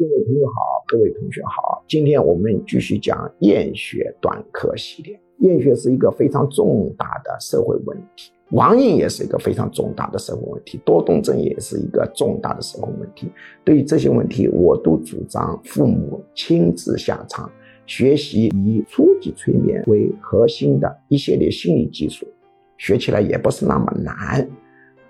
各位朋友好，各位同学好，今天我们继续讲厌学短课系列。厌学是一个非常重大的社会问题，网瘾也是一个非常重大的社会问题，多动症也是一个重大的社会问题。对于这些问题，我都主张父母亲自下场学习，以初级催眠为核心的一系列心理技术，学起来也不是那么难，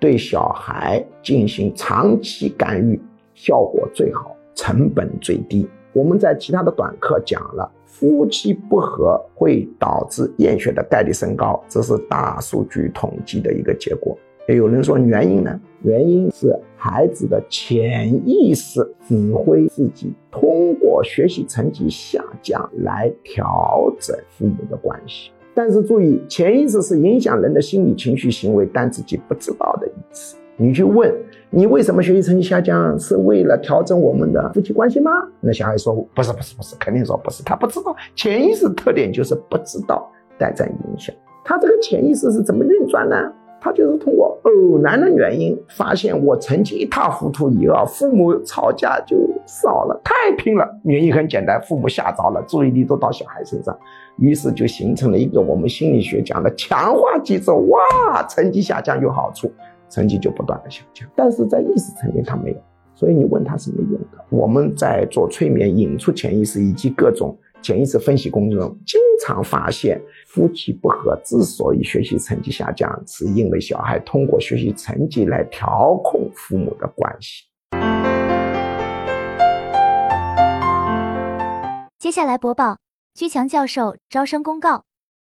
对小孩进行长期干预，效果最好。成本最低。我们在其他的短课讲了，夫妻不和会导致厌学的概率升高，这是大数据统计的一个结果。也有人说原因呢？原因是孩子的潜意识指挥自己，通过学习成绩下降来调整父母的关系。但是注意，潜意识是影响人的心理、情绪、行为，但自己不知道的意思。你去问你为什么学习成绩下降，是为了调整我们的夫妻关系吗？那小孩说不是不是不是，肯定说不是，他不知道。潜意识特点就是不知道带在影响。他这个潜意识是怎么运转呢？他就是通过偶然的原因发现我成绩一塌糊涂以后，父母吵架就少了，太拼了。原因很简单，父母吓着了，注意力都到小孩身上，于是就形成了一个我们心理学讲的强化机制。哇，成绩下降有好处。成绩就不断的下降，但是在意识层面他没有，所以你问他是没用的。我们在做催眠引出潜意识以及各种潜意识分析工作中，经常发现夫妻不和之所以学习成绩下降，是因为小孩通过学习成绩来调控父母的关系。接下来播报居强教授招生公告。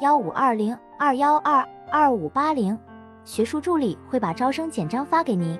幺五二零二幺二二五八零，学术助理会把招生简章发给您。